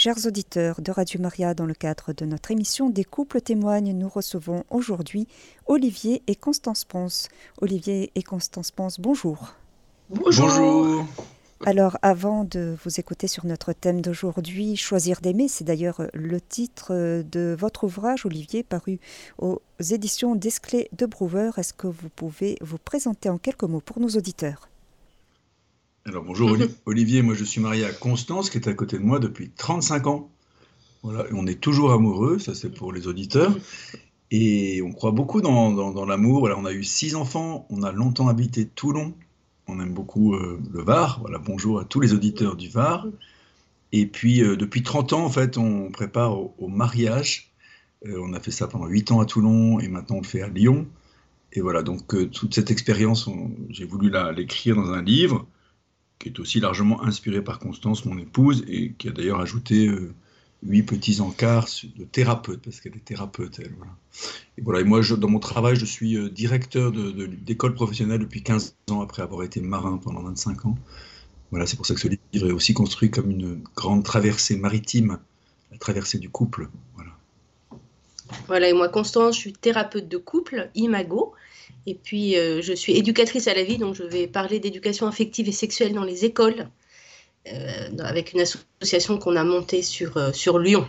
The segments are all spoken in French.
Chers auditeurs de Radio Maria, dans le cadre de notre émission Des couples témoignent, nous recevons aujourd'hui Olivier et Constance Ponce. Olivier et Constance Ponce, bonjour. Bonjour. Alors, avant de vous écouter sur notre thème d'aujourd'hui, Choisir d'aimer, c'est d'ailleurs le titre de votre ouvrage, Olivier, paru aux éditions Desclés de Brouwer. Est-ce que vous pouvez vous présenter en quelques mots pour nos auditeurs? Alors bonjour Olivier, moi je suis marié à Constance qui est à côté de moi depuis 35 ans. Voilà, on est toujours amoureux, ça c'est pour les auditeurs. Et on croit beaucoup dans, l'amour. Voilà, on a eu six enfants, on a longtemps habité Toulon, on aime beaucoup euh, le Var. Voilà, bonjour à tous les auditeurs du Var. Et puis euh, depuis 30 ans, en fait, on prépare au, mariage. Euh, on a fait ça pendant 8 ans à Toulon et maintenant on le fait à Lyon. Et voilà, donc toute cette expérience, j'ai voulu l'écrire dans un livre qui est aussi largement inspiré par Constance, mon épouse, et qui a d'ailleurs ajouté euh, huit petits encarts de thérapeute, parce qu'elle est thérapeute, elle. Voilà. Et voilà, et moi, dans mon travail, je suis euh, directeur d'école professionnelle depuis 15 ans, après avoir été marin pendant 25 ans. Voilà, c'est pour ça que ce livre est aussi construit comme une grande traversée maritime, la traversée du couple. Voilà. Voilà, et moi, Constance, je suis thérapeute de couple, Imago. Et puis, euh, je suis éducatrice à la vie, donc je vais parler d'éducation affective et sexuelle dans les écoles, euh, avec une association qu'on a montée sur, euh, sur Lyon.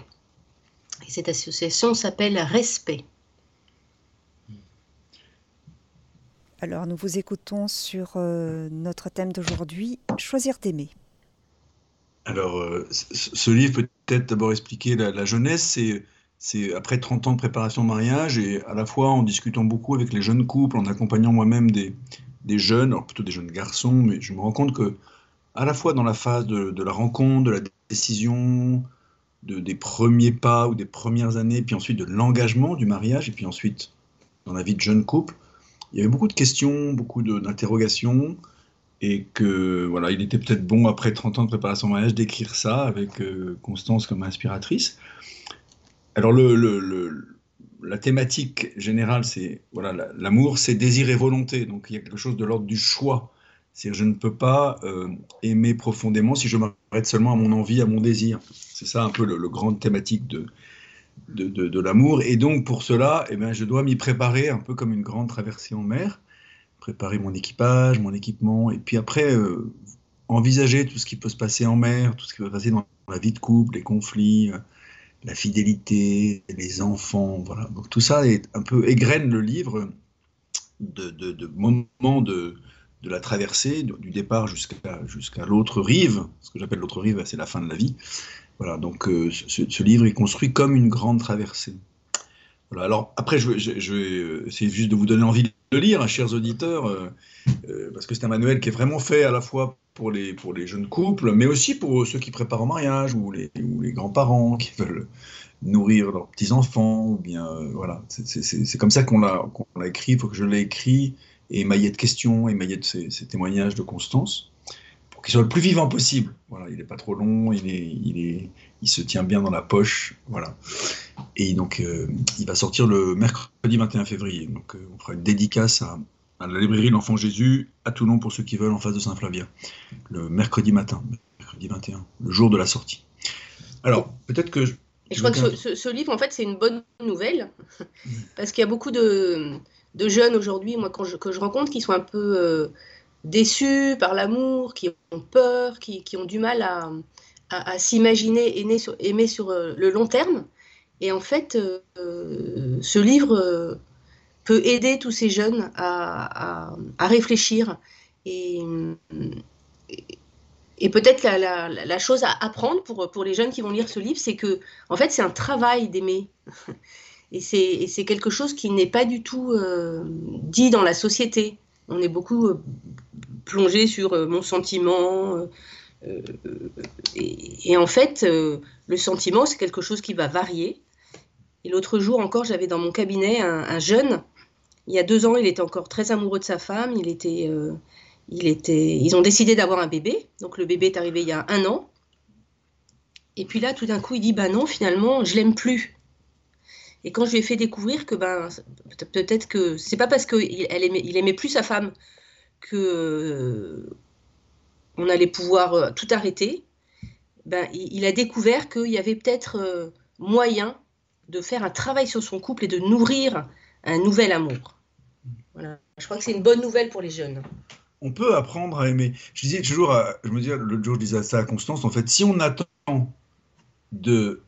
Et cette association s'appelle Respect. Alors, nous vous écoutons sur notre thème d'aujourd'hui, Choisir d'aimer. Alors, ce livre peut-être d'abord expliquer la, la jeunesse, c'est c'est après 30 ans de préparation de mariage et à la fois en discutant beaucoup avec les jeunes couples, en accompagnant moi-même des, jeunes, alors plutôt des jeunes garçons, mais je me rends compte que à la fois dans la phase de, la rencontre, de la décision, de, des premiers pas ou des premières années, puis ensuite de l'engagement du mariage, et puis ensuite dans la vie de jeune couple, il y avait beaucoup de questions, beaucoup d'interrogations, et que voilà, il était peut-être bon après 30 ans de préparation de mariage d'écrire ça avec euh, Constance comme inspiratrice. Alors, la thématique générale, c'est voilà, l'amour, c'est désir et volonté. Donc, il y a quelque chose de l'ordre du choix. C'est-à-dire, je ne peux pas euh, aimer profondément si je m'arrête seulement à mon envie, à mon désir. C'est ça un peu le, grand thématique de, de, l'amour. Et donc, pour cela, eh bien, je dois m'y préparer un peu comme une grande traversée en mer. Préparer mon équipage, mon équipement, et puis après, euh, envisager tout ce qui peut se passer en mer, tout ce qui peut se passer dans la vie de couple, les conflits. La fidélité, les enfants, voilà. Donc tout ça est un peu égrène le livre de, de, moments de, de la traversée, du départ jusqu'à jusqu'à l'autre rive. Ce que j'appelle l'autre rive, c'est la fin de la vie. Voilà, donc euh, ce, livre est construit comme une grande traversée. Alors après, je, je, vais essayer juste de vous donner envie de lire, hein, chers auditeurs, euh, euh, parce que c'est un manuel qui est vraiment fait à la fois pour les, pour les jeunes couples, mais aussi pour ceux qui préparent un mariage ou les, ou les grands-parents qui veulent nourrir leurs petits-enfants. ou bien euh, voilà, C'est comme ça qu'on l'a écrit, il faut que je l'ai écrit, émaillé de questions, émaillé de ces, témoignages de Constance, qu'il soit le plus vivant possible. Voilà, il n'est pas trop long, il, est, il, est, il se tient bien dans la poche. Voilà. Et donc, euh, il va sortir le mercredi 21 février. Donc, euh, on fera une dédicace à, à la librairie L'Enfant Jésus à Toulon pour ceux qui veulent en face de Saint-Flavien, le mercredi matin, mercredi 21, le jour de la sortie. Alors, peut-être que... Je, je crois que ce, livre, en fait, c'est une bonne nouvelle, parce qu'il y a beaucoup de, jeunes aujourd'hui, moi, quand je, que je rencontre, qui sont un peu euh, déçus par l'amour, qui ont peur, qui, ont du mal à, à, s'imaginer aimer sur, sur euh, le long terme. Et en fait, euh, ce livre peut aider tous ces jeunes à, réfléchir. Et, et peut-être la, la, chose à apprendre pour, pour les jeunes qui vont lire ce livre, c'est que, en fait, c'est un travail d'aimer. Et c'est quelque chose qui n'est pas du tout euh, dit dans la société. On est beaucoup euh, plongé sur euh, mon sentiment. Et, et, en fait, le sentiment, c'est quelque chose qui va varier. Et l'autre jour encore, j'avais dans mon cabinet un jeune il y a deux ans, il était encore très amoureux de sa femme. Il était, euh, il était, ils ont décidé d'avoir un bébé. Donc le bébé est arrivé il y a un an. Et puis là, tout d'un coup, il dit bah non, finalement, je l'aime plus. Et quand je lui ai fait découvrir que ben peut-être que c'est pas parce qu'il aimait, il aimait plus sa femme que euh, on allait pouvoir euh, tout arrêter. ben, il, a découvert qu'il y avait peut-être euh, moyen de faire un travail sur son couple et de nourrir un nouvel amour. Voilà. Je crois que c'est une bonne nouvelle pour les jeunes. On peut apprendre à aimer. Je disais toujours, je me disais l'autre jour, je disais ça à Constance, en fait, si on attend de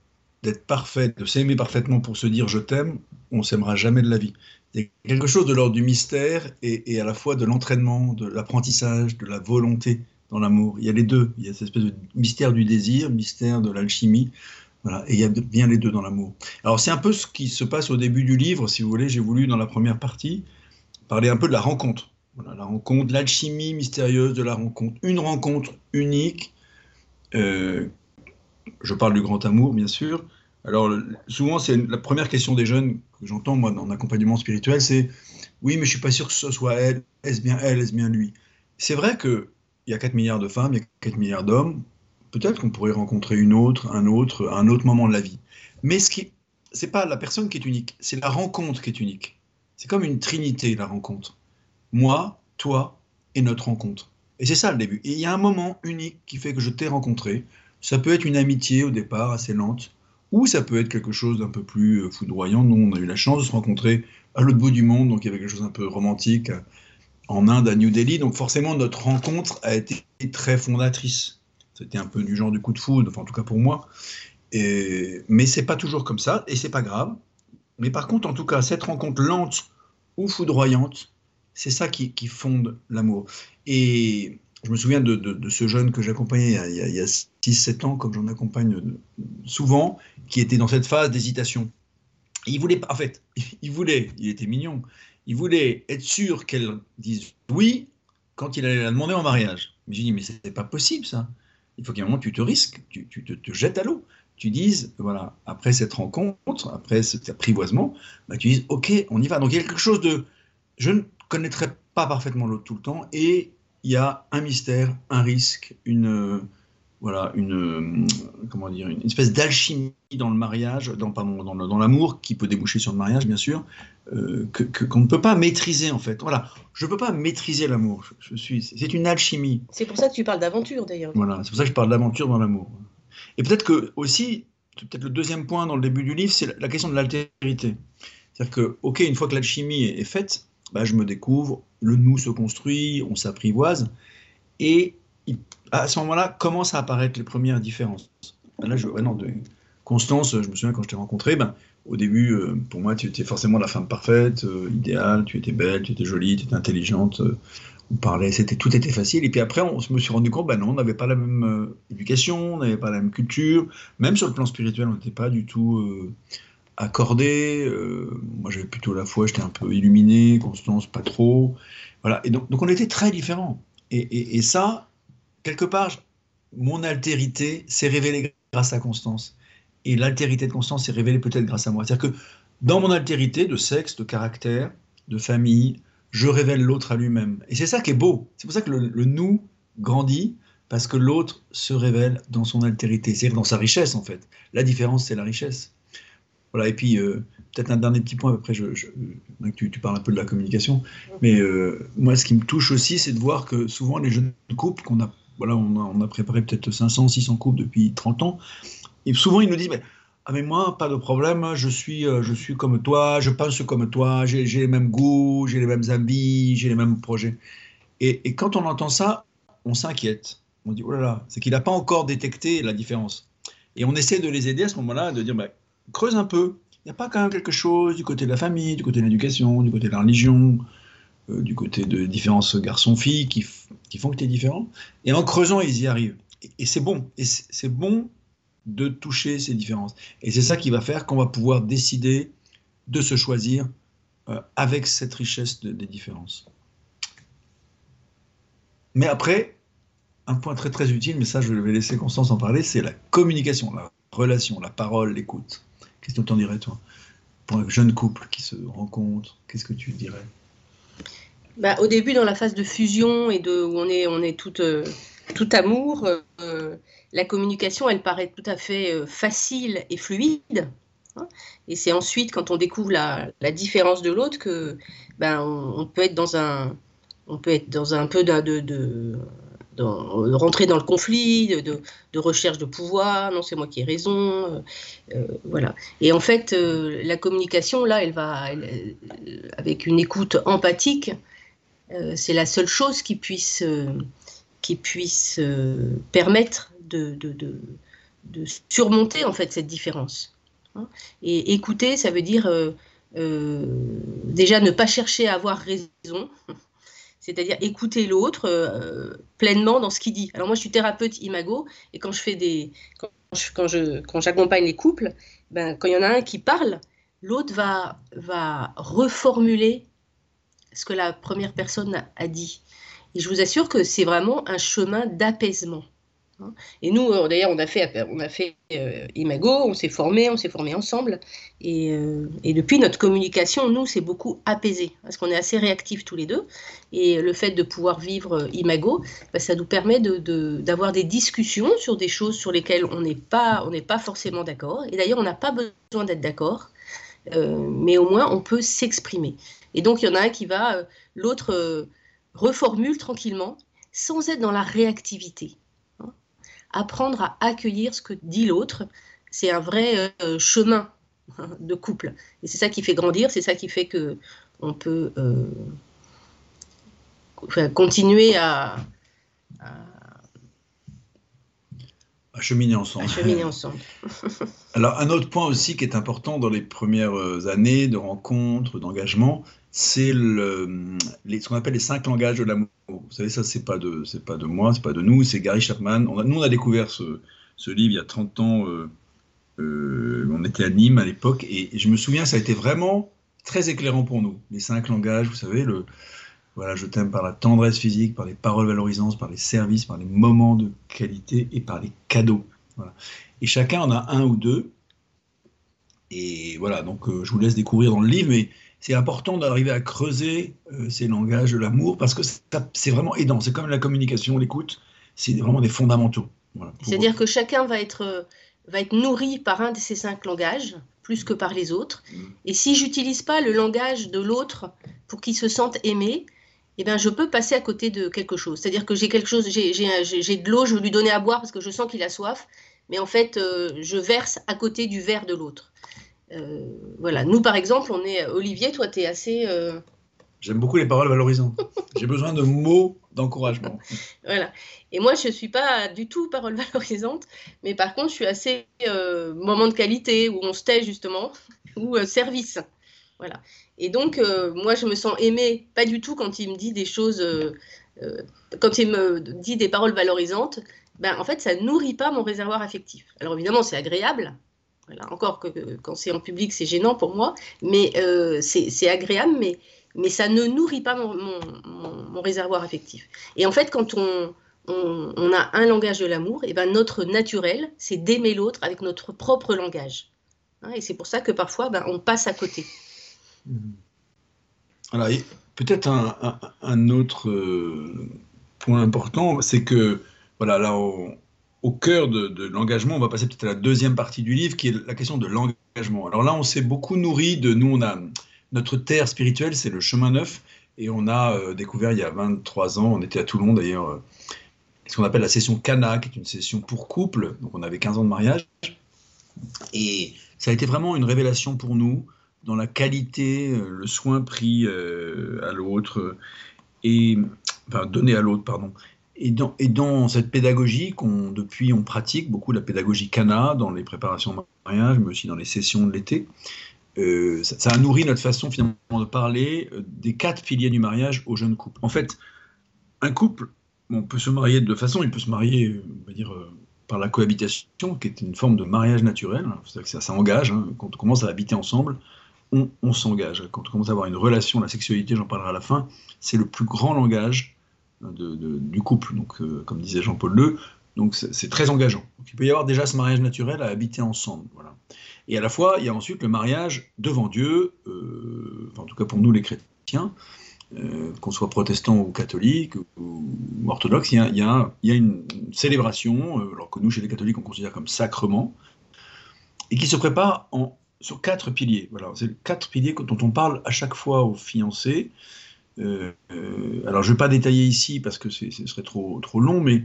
d'être parfait, de s'aimer parfaitement pour se dire je t'aime, on s'aimera jamais de la vie. Il quelque chose de l'ordre du mystère et, à la fois de l'entraînement, de l'apprentissage, de la volonté dans l'amour. Il y a les deux. Il y a cette espèce de mystère du désir, mystère de l'alchimie. Voilà. Et il y a bien les deux dans l'amour. Alors c'est un peu ce qui se passe au début du livre, si vous voulez. J'ai voulu, dans la première partie, parler un peu de la rencontre. La rencontre, l'alchimie mystérieuse de la rencontre. Une rencontre unique. Euh, je parle du grand amour, bien sûr, alors, souvent, c'est la première question des jeunes que j'entends, moi, en accompagnement spirituel, c'est oui, mais je suis pas sûr que ce soit elle, est-ce bien elle, est-ce bien lui C'est vrai qu'il y a 4 milliards de femmes, il y a 4 milliards d'hommes, peut-être qu'on pourrait rencontrer une autre, un autre, un autre moment de la vie. Mais ce qui, c'est pas la personne qui est unique, c'est la rencontre qui est unique. C'est comme une trinité, la rencontre. Moi, toi et notre rencontre. Et c'est ça le début. Et il y a un moment unique qui fait que je t'ai rencontré. Ça peut être une amitié au départ, assez lente ou ça peut être quelque chose d'un peu plus euh, foudroyant. Nous, on a eu la chance de se rencontrer à l'autre bout du monde, donc il y avait quelque chose un peu romantique euh, en Inde, à New Delhi. Donc forcément, notre rencontre a été très fondatrice. C'était un peu du genre du coup de foudre, enfin en tout cas pour moi. Et, mais c'est pas toujours comme ça, et c'est pas grave. Mais par contre, en tout cas, cette rencontre lente ou foudroyante, c'est ça qui, fonde l'amour. Et je me souviens de, ce jeune que j'accompagnais il y a, a 6-7 ans, comme j'en accompagne souvent, qui était dans cette phase d'hésitation. Il voulait, en fait, il voulait, il était mignon, il voulait être sûr qu'elle dise oui quand il allait la demander en mariage. Mais j'ai dit, mais c'est pas possible ça. Il faut qu'à un moment tu te risques, tu, te, jettes à l'eau. Tu dises, voilà, après cette rencontre, après cet apprivoisement, bah, tu dises, ok, on y va. Donc il y a quelque chose de, je ne connaîtrais pas parfaitement l'autre tout le temps, et il y a un mystère, un risque, une voilà une comment dire une espèce d'alchimie dans le mariage, dans dans, l'amour qui peut déboucher sur le mariage bien sûr, euh, que qu'on ne peut pas maîtriser en fait. Voilà, je ne peux pas maîtriser l'amour. Je, suis, c'est une alchimie. C'est pour ça que tu parles d'aventure d'ailleurs. Voilà, c'est pour ça que je parle d'aventure dans l'amour. Et peut-être que aussi, peut-être le deuxième point dans le début du livre, c'est la question de l'altérité. C'est-à-dire que, ok, une fois que l'alchimie est faite, bah, je me découvre, le nous se construit, on s'apprivoise, et à ce moment-là commencent à apparaître les premières différences. Ben là, je, non, de, Constance, je me souviens quand je t'ai rencontré, ben, au début, euh, pour moi, tu étais forcément la femme parfaite, euh, idéale, tu étais belle, tu étais jolie, tu étais intelligente, euh, on parlait, c'était, tout était facile. Et puis après, on, se me suis rendu compte, ben non, on n'avait pas la même éducation, on n'avait pas la même culture, même sur le plan spirituel, on n'était pas du tout accordé. moi, j'avais plutôt la foi, j'étais un peu illuminé, Constance, pas trop. Voilà. Et donc, on était très différents. Et, ça, quelque part, mon altérité s'est révélée grâce à Constance. Et l'altérité de Constance s'est révélée peut-être grâce à moi. C'est-à-dire que dans mon altérité de sexe, de caractère, de famille, je révèle l'autre à lui-même. Et c'est ça qui est beau. C'est pour ça que le, nous grandit, parce que l'autre se révèle dans son altérité, c'est-à-dire dans sa richesse en fait. La différence, c'est la richesse. Voilà, et puis euh, peut-être un dernier petit point, après tu, parles un peu de la communication, mais euh, moi ce qui me touche aussi, c'est de voir que souvent les jeunes couples qu'on a, voilà, on a, préparé peut-être 500, 600 couples depuis 30 ans, et souvent ils nous disent, mais, ah mais moi, pas de problème, je suis, euh, je suis comme toi, je pense comme toi, j'ai les mêmes goûts, j'ai les mêmes habits, j'ai les mêmes projets. Et, et quand on entend ça, on s'inquiète. On dit, oh là là, c'est qu'il n'a pas encore détecté la différence. Et on essaie de les aider à ce moment-là, de dire, bah, creuse un peu. Il n'y a pas quand même quelque chose du côté de la famille, du côté de l'éducation, du côté de la religion, du côté de différences garçons-filles qui, qui, font que tu es différent. Et en creusant, ils y arrivent. Et, c'est bon. Et c'est bon de toucher ces différences. Et c'est ça qui va faire qu'on va pouvoir décider de se choisir euh, avec cette richesse des différences. Mais après, un point très très utile, mais ça je vais laisser Constance en parler, c'est la communication, la relation, la parole, l'écoute. Qu'est-ce que tu en dirais, toi? Pour un jeune couple qui se rencontre, qu'est-ce que tu dirais? Bah, Au début, dans la phase de fusion et de, où on est, on est tout, euh, tout amour, euh, la communication, elle paraît tout à fait euh, facile et fluide. Hein. et c'est ensuite, quand on découvre la, différence de l'autre, que ben, on, peut être dans un, on peut être dans un peu de, de, rentrer dans le conflit, de, recherche de pouvoir, non c'est moi qui ai raison, voilà. Et en fait, la communication là, elle va avec une écoute empathique, c'est la seule chose qui puisse qui puisse permettre de, de, surmonter en fait cette différence. Hein. Et écouter, ça veut dire euh, déjà ne pas chercher à avoir raison, c'est-à-dire écouter l'autre euh, pleinement dans ce qu'il dit. Alors moi, je suis thérapeute imago et quand je fais des, quand je, quand j'accompagne les couples, ben quand il y en a un qui parle, l'autre va va reformuler ce que la première personne a dit. Et je vous assure que c'est vraiment un chemin d'apaisement. Hein. Et nous, euh, d'ailleurs, on a fait, on a fait euh, Imago, on s'est formé, on s'est formé ensemble. Euh, et, depuis, notre communication, nous, c'est beaucoup apaisé, parce qu'on est assez réactifs tous les deux. Et le fait de pouvoir vivre Imago, bah, ça nous permet d'avoir des discussions sur des choses sur lesquelles on n'est pas, pas forcément d'accord. Et d'ailleurs, on n'a pas besoin d'être d'accord, mais au moins, on peut s'exprimer. Et donc, il y en a un qui va, l'autre reformule tranquillement, sans être dans la réactivité apprendre à accueillir ce que dit l'autre, c'est un vrai euh, chemin de couple. Et c'est ça qui fait grandir, c'est ça qui fait que on peut euh, continuer à, cheminer ensemble. cheminer ensemble. Alors un autre point aussi qui est important dans les premières années de rencontres, d'engagement, c'est le, ce qu'on appelle les cinq langages de l'amour. Vous savez, ça, c'est pas pas de moi, c'est pas de nous, c'est Gary Chapman. Nous, on a découvert ce, ce, livre il y a 30 ans. Euh, euh, on était à Nîmes à l'époque, et, je me souviens, ça a été vraiment très éclairant pour nous. Les cinq langages, vous savez, le, voilà, je t'aime par la tendresse physique, par les paroles valorisantes, par les services, par les moments de qualité et par les cadeaux. Voilà. Et chacun en a un ou deux. Et voilà, donc euh, je vous laisse découvrir dans le livre, mais c'est important d'arriver à creuser euh, ces langages de l'amour parce que c'est vraiment aidant. C'est comme la communication, l'écoute, c'est vraiment des fondamentaux. C'est-à-dire que chacun va être, va être nourri par un de ces cinq langages, plus que par les autres. Mm. Et si j'utilise pas le langage de l'autre pour qu'il se sente aimé, eh ben, je peux passer à côté de quelque chose. C'est-à-dire que j'ai quelque chose, j'ai de l'eau, je veux lui donner à boire parce que je sens qu'il a soif, mais en fait, euh, je verse à côté du verre de l'autre. Euh, voilà, nous par exemple, on est Olivier, toi tu es assez euh, J'aime beaucoup les paroles valorisantes. J'ai besoin de mots d'encouragement. voilà. Et moi, je ne suis pas du tout parole valorisante, mais par contre, je suis assez euh, moment de qualité où on se tait justement, ou service. Voilà. Et donc, moi, je me sens aimée, pas du tout quand il me dit des choses, quand il me dit des paroles valorisantes. Ben, en fait, ça nourrit pas mon réservoir affectif. Alors évidemment, c'est agréable, encore que quand c'est en public, c'est gênant pour moi, mais euh, c'est agréable, mais, mais ça ne nourrit pas mon, réservoir affectif. Et en fait, quand on, on, a un langage de l'amour, eh ben notre naturel, c'est d'aimer l'autre avec notre propre langage. Hein, et c'est pour ça que parfois, ben, on passe à côté. Alors, peut-être un, un, autre euh, point important, c'est que, voilà, là, on, au cœur de, l'engagement, on va passer peut-être à la deuxième partie du livre, qui est la question de l'engagement. Alors là, on s'est beaucoup nourri de nous, on a notre terre spirituelle, c'est le chemin neuf, et on a euh, découvert il y a 23 ans, on était à Toulon d'ailleurs, euh, ce qu'on appelle la session Cana, qui est une session pour couple, donc on avait 15 ans de mariage, et ça a été vraiment une révélation pour nous dans la qualité, euh, le soin pris à l'autre, et enfin donné à l'autre, pardon, et dans, et dans, cette pédagogie qu'on depuis on pratique beaucoup la pédagogie Cana dans les préparations de mariage, mais aussi dans les sessions de l'été, euh, ça, a nourri notre façon finalement de parler euh, des quatre piliers du mariage aux jeunes couples. En fait, un couple, on peut se marier de deux façons. Il peut se marier, on va dire, euh, par la cohabitation, qui est une forme de mariage naturel. Que ça, ça engage. Hein. Quand on commence à habiter ensemble, on s'engage. Quand on commence à avoir une relation, la sexualité, j'en parlerai à la fin, c'est le plus grand langage du couple, donc, euh, comme disait Jean-Paul II. Donc c'est très engageant. il peut y avoir déjà ce mariage naturel à habiter ensemble. Voilà. Et à la fois, il y a ensuite le mariage devant Dieu, euh, en tout cas pour nous les chrétiens, euh, qu'on soit protestant ou catholique ou, orthodoxe, il y, a, une, célébration, alors que nous chez les catholiques on considère comme sacrement, et qui se prépare en, sur quatre piliers. Voilà, c'est quatre piliers dont on parle à chaque fois aux fiancés. Alors, je ne vais pas détailler ici parce que ce serait trop, trop long, mais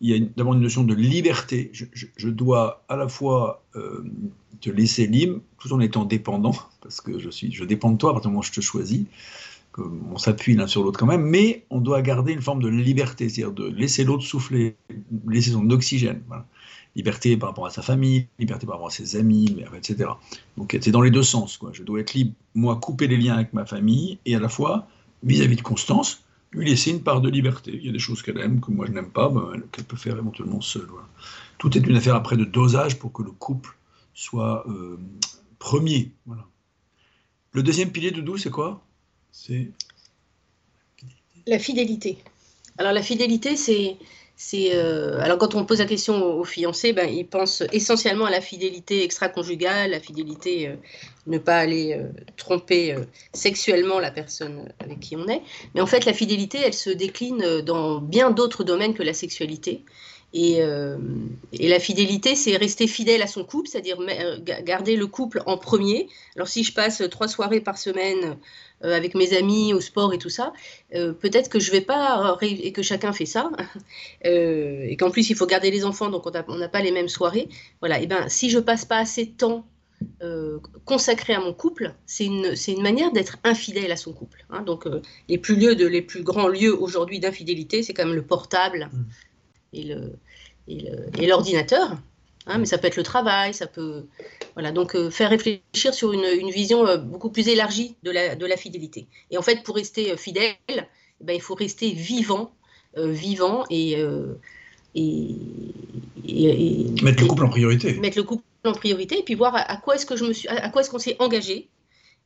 il y a d'abord une notion de liberté. Je, dois à la fois te laisser libre tout en étant dépendant, parce que je, suis, je dépends de toi à partir du moment où je te choisis on s'appuie l'un sur l'autre quand même, mais on doit garder une forme de liberté, c'est-à-dire de laisser l'autre souffler, laisser son oxygène. Liberté par rapport à sa famille, liberté par rapport à ses amis, etc. Donc c'est dans les deux sens. Je dois être libre, moi, couper les liens avec ma famille, et à la fois, vis-à-vis de Constance, lui laisser une part de liberté. Il y a des choses qu'elle aime, que moi je n'aime pas, ben, qu'elle peut faire éventuellement seule. Tout est une affaire après de dosage pour que le couple soit euh, premier. Le deuxième pilier de Doux, c'est quoi? C'est? La fidélité. Alors la fidélité, c'est c'est euh, alors quand on pose la question aux, fiancés, ben, ils pensent essentiellement à la fidélité extra-conjugale, la fidélité euh, ne pas aller euh, tromper sexuellement la personne avec qui on est. Mais en fait, la fidélité, elle se décline dans bien d'autres domaines que la sexualité. Euh, et, la fidélité, c'est rester fidèle à son couple, c'est-à-dire euh, garder le couple en premier. Alors si je passe trois soirées par semaine euh, avec mes amis au sport et tout ça, peut-être que je vais pas et que chacun fait ça, et qu'en plus il faut garder les enfants, donc on n'a pas les mêmes soirées. Voilà. Et ben si je passe pas assez de temps consacré à mon couple, c'est une, une manière d'être infidèle à son couple. Hein. Donc, les plus lieux les plus grands lieux aujourd'hui d'infidélité, c'est quand même le portable, et l'ordinateur. Hein, mais ça peut être le travail, ça peut. Voilà, donc euh, faire réfléchir sur une, vision euh, beaucoup plus élargie de la, de la, fidélité. Et en fait, pour rester euh, fidèle, eh ben, il faut rester vivant, vivant et, et, Mettre le couple en priorité. Mettre le couple en priorité et puis voir à, quoi est-ce que je me suis, à quoi est-ce qu'on s'est engagé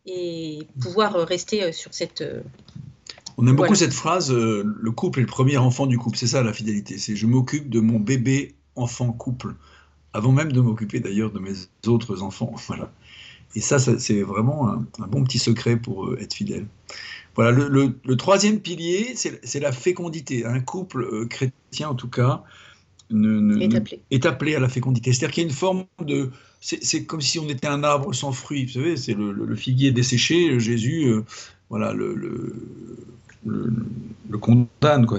et pouvoir rester sur cette, on aime beaucoup cette phrase, euh, le couple est le premier enfant du couple. C'est ça la fidélité. C'est je m'occupe de mon bébé enfant couple, avant même de m'occuper d'ailleurs de mes autres enfants. Voilà. Et ça, c'est vraiment un, bon petit secret pour euh, être fidèle. Voilà, le, troisième pilier, c'est la fécondité. Un couple euh, chrétien, en tout cas, est, appelé. à la fécondité. C'est-à-dire qu'il y a une forme de... C'est comme si on était un arbre sans fruits. Vous savez, c'est le, figuier desséché. Jésus, voilà, le, le, condamne. Quoi.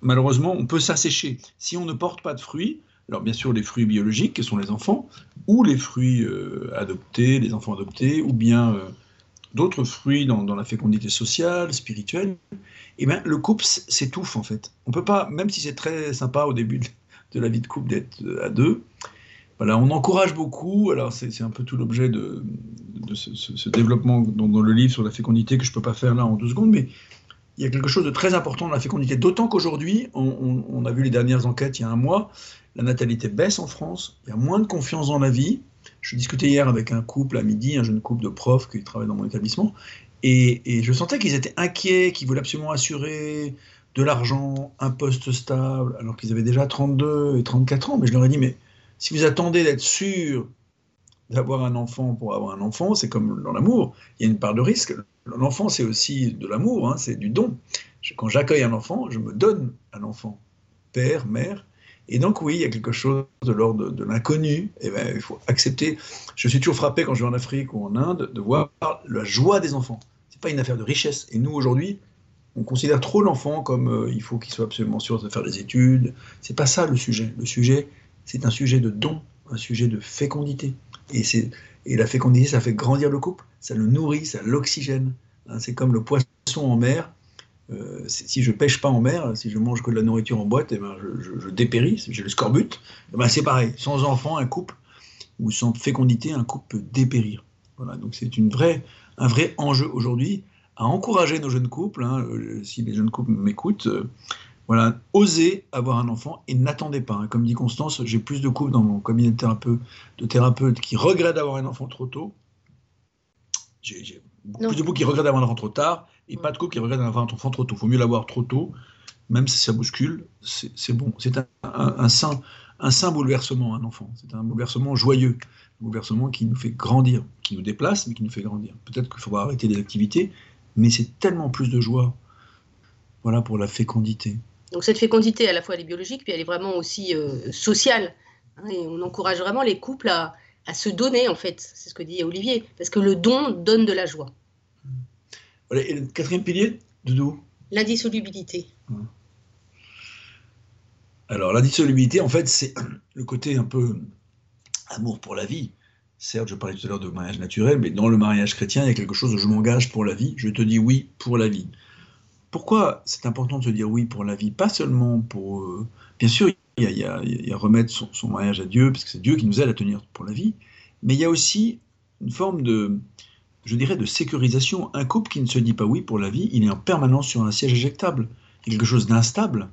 malheureusement, on peut s'assécher. Si on ne porte pas de fruits, alors bien sûr les fruits biologiques, qui sont les enfants, ou les fruits euh, adoptés, les enfants adoptés, ou bien euh, d'autres fruits dans, la fécondité sociale, spirituelle, eh bien le couple s'étouffe en fait. On peut pas, même si c'est très sympa au début de, la vie de couple d'être euh, à deux, voilà, on encourage beaucoup, alors c'est un peu tout l'objet de, ce, développement dans, dans, le livre sur la fécondité que je ne peux pas faire là en deux secondes, mais il y a quelque chose de très important dans la fécondité. D'autant qu'aujourd'hui, on, a vu les dernières enquêtes il y a un mois, la natalité baisse en France, il y a moins de confiance dans la vie. Je discutais hier avec un couple à midi, un jeune couple de profs qui travaille dans mon établissement, et, je sentais qu'ils étaient inquiets, qu'ils voulaient absolument assurer de l'argent, un poste stable, alors qu'ils avaient déjà 32 et 34 ans. Mais je leur ai dit, mais si vous attendez d'être sûr d'avoir un enfant pour avoir un enfant, c'est comme dans l'amour, il y a une part de risque. L'enfant, c'est aussi de l'amour, hein, c'est du don. Quand j'accueille un enfant, je me donne un enfant, père, mère. Et donc oui, il y a quelque chose de l'ordre de, l'inconnu. Et ben, il faut accepter. Je suis toujours frappé quand je vais en Afrique ou en Inde de voir la joie des enfants. C'est pas une affaire de richesse. Et nous aujourd'hui, on considère trop l'enfant comme euh, il faut qu'il soit absolument sûr de faire des études. C'est pas ça le sujet. Le sujet, c'est un sujet de don, un sujet de fécondité. Et, et la fécondité, ça fait grandir le couple, ça le nourrit, ça l'oxygène. Hein, c'est comme le poisson en mer. Euh, si je pêche pas en mer, si je mange que de la nourriture en boîte, et eh ben je, dépéris, j'ai le scorbut. Eh ben c'est pareil, sans enfant, un couple, ou sans fécondité, un couple peut dépérir. Voilà, donc c'est une vraie, un vrai enjeu aujourd'hui à encourager nos jeunes couples. Hein, euh, si les jeunes couples m'écoutent, euh, voilà, osez avoir un enfant et n'attendez pas. Hein. Comme dit Constance, j'ai plus de couples dans mon cabinet de thérapeute, de qui regrettent d'avoir un enfant trop tôt. J'ai plus de couples qui regrettent d'avoir un enfant trop tard et pas de couples qui regrettent d'avoir un enfant trop tôt. Il faut mieux l'avoir trop tôt, même si ça bouscule, c'est bon. C'est un, un, sain, un sain bouleversement, un enfant. C'est un bouleversement joyeux, un bouleversement qui nous fait grandir, qui nous déplace, mais qui nous fait grandir. Peut-être qu'il faudra arrêter des activités, mais c'est tellement plus de joie. Voilà pour la fécondité. Donc cette fécondité, à la fois elle est biologique, puis elle est vraiment aussi euh, sociale. Hein, et on encourage vraiment les couples à, se donner, en fait. C'est ce que dit Olivier. Parce que le don donne de la joie. et le quatrième pilier, De d'où L'indissolubilité. Alors, l'indissolubilité, en fait, c'est le côté un peu amour pour la vie. Certes, je parlais tout à l'heure de mariage naturel, mais dans le mariage chrétien, il y a quelque chose où je m'engage pour la vie. Je te dis oui pour la vie. Pourquoi c'est important de se dire oui pour la vie Pas seulement pour... Euh, bien sûr, il y, a, remettre son, mariage à Dieu, parce que c'est Dieu qui nous aide à tenir pour la vie, mais il y a aussi une forme de, je dirais, de sécurisation. Un couple qui ne se dit pas oui pour la vie, il est en permanence sur un siège éjectable. Il quelque chose d'instable.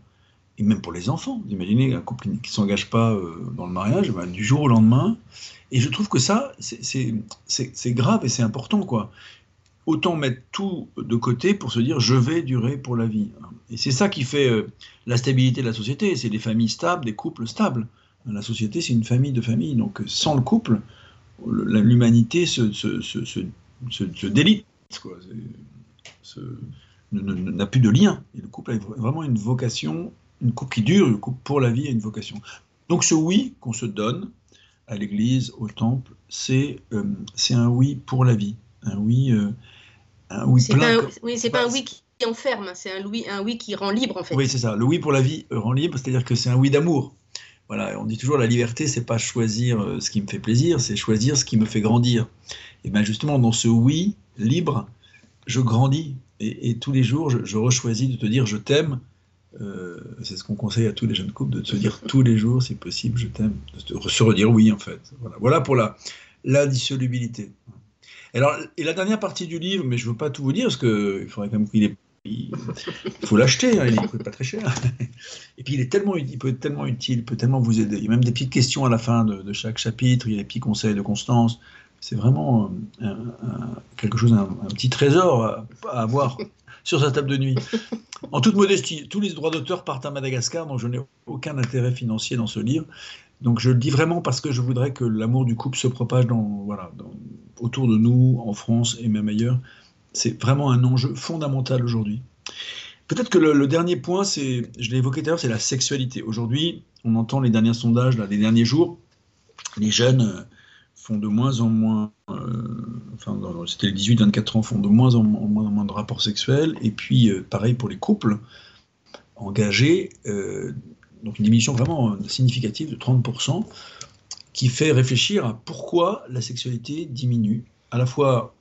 Et même pour les enfants. Vous imaginez un couple qui ne s'engage pas euh, dans le mariage, ben, du jour au lendemain. Et je trouve que ça, c'est grave et c'est important. quoi autant mettre tout de côté pour se dire je vais durer pour la vie. Et c'est ça qui fait euh, la stabilité de la société, c'est des familles stables, des couples stables. La société, c'est une famille de familles, donc sans le couple, l'humanité se, se, se, délite, n'a plus de lien. Et le couple a vraiment une vocation, une couple qui dure, le couple pour la vie a une vocation. Donc ce oui qu'on se donne à l'église, au temple, c'est euh, c'est un oui pour la vie, un oui euh, oui, c'est pas, un, oui, pas un oui qui enferme, c'est un oui, un oui qui rend libre en fait. Oui, c'est ça. Le oui pour la vie rend libre, c'est-à-dire que c'est un oui d'amour. Voilà, on dit toujours la liberté, c'est pas choisir euh, ce qui me fait plaisir, c'est choisir ce qui me fait grandir. Et bien justement, dans ce oui libre, je grandis. Et, tous les jours, je, je, rechoisis de te dire je t'aime. Euh, c'est ce qu'on conseille à tous les jeunes couples, de se dire tous les jours, si possible, je t'aime. De se redire oui, en fait. Voilà, voilà pour la, la dissolubilité. Alors, et la dernière partie du livre, mais je ne veux pas tout vous dire, parce qu'il faudrait quand même qu'il est il faut l'acheter, hein, il ne coûte pas très cher. Et puis il est tellement, il peut être tellement utile, il peut tellement vous aider. Il y a même des petites questions à la fin de, chaque chapitre, il y a des petits conseils de Constance. C'est vraiment euh, quelque chose, un, petit trésor à, avoir sur sa table de nuit. En toute modestie, tous les droits d'auteur partent à Madagascar, donc je n'ai aucun intérêt financier dans ce livre. Donc je le dis vraiment parce que je voudrais que l'amour du couple se propage dans, voilà, autour de nous, en France et même ailleurs. C'est vraiment un enjeu fondamental aujourd'hui. Peut-être que le, dernier point, c'est, je l'ai évoqué tout à l'heure, c'est la sexualité. Aujourd'hui, on entend les derniers sondages, là, les derniers jours, les jeunes euh, font de moins en moins, euh, enfin, c'était les 18-24 ans, font de moins en moins, en moins, de rapports sexuels. Et puis, euh, pareil pour les couples engagés, donc une diminution vraiment significative de 30%, qui fait réfléchir à pourquoi la sexualité diminue. À la fois,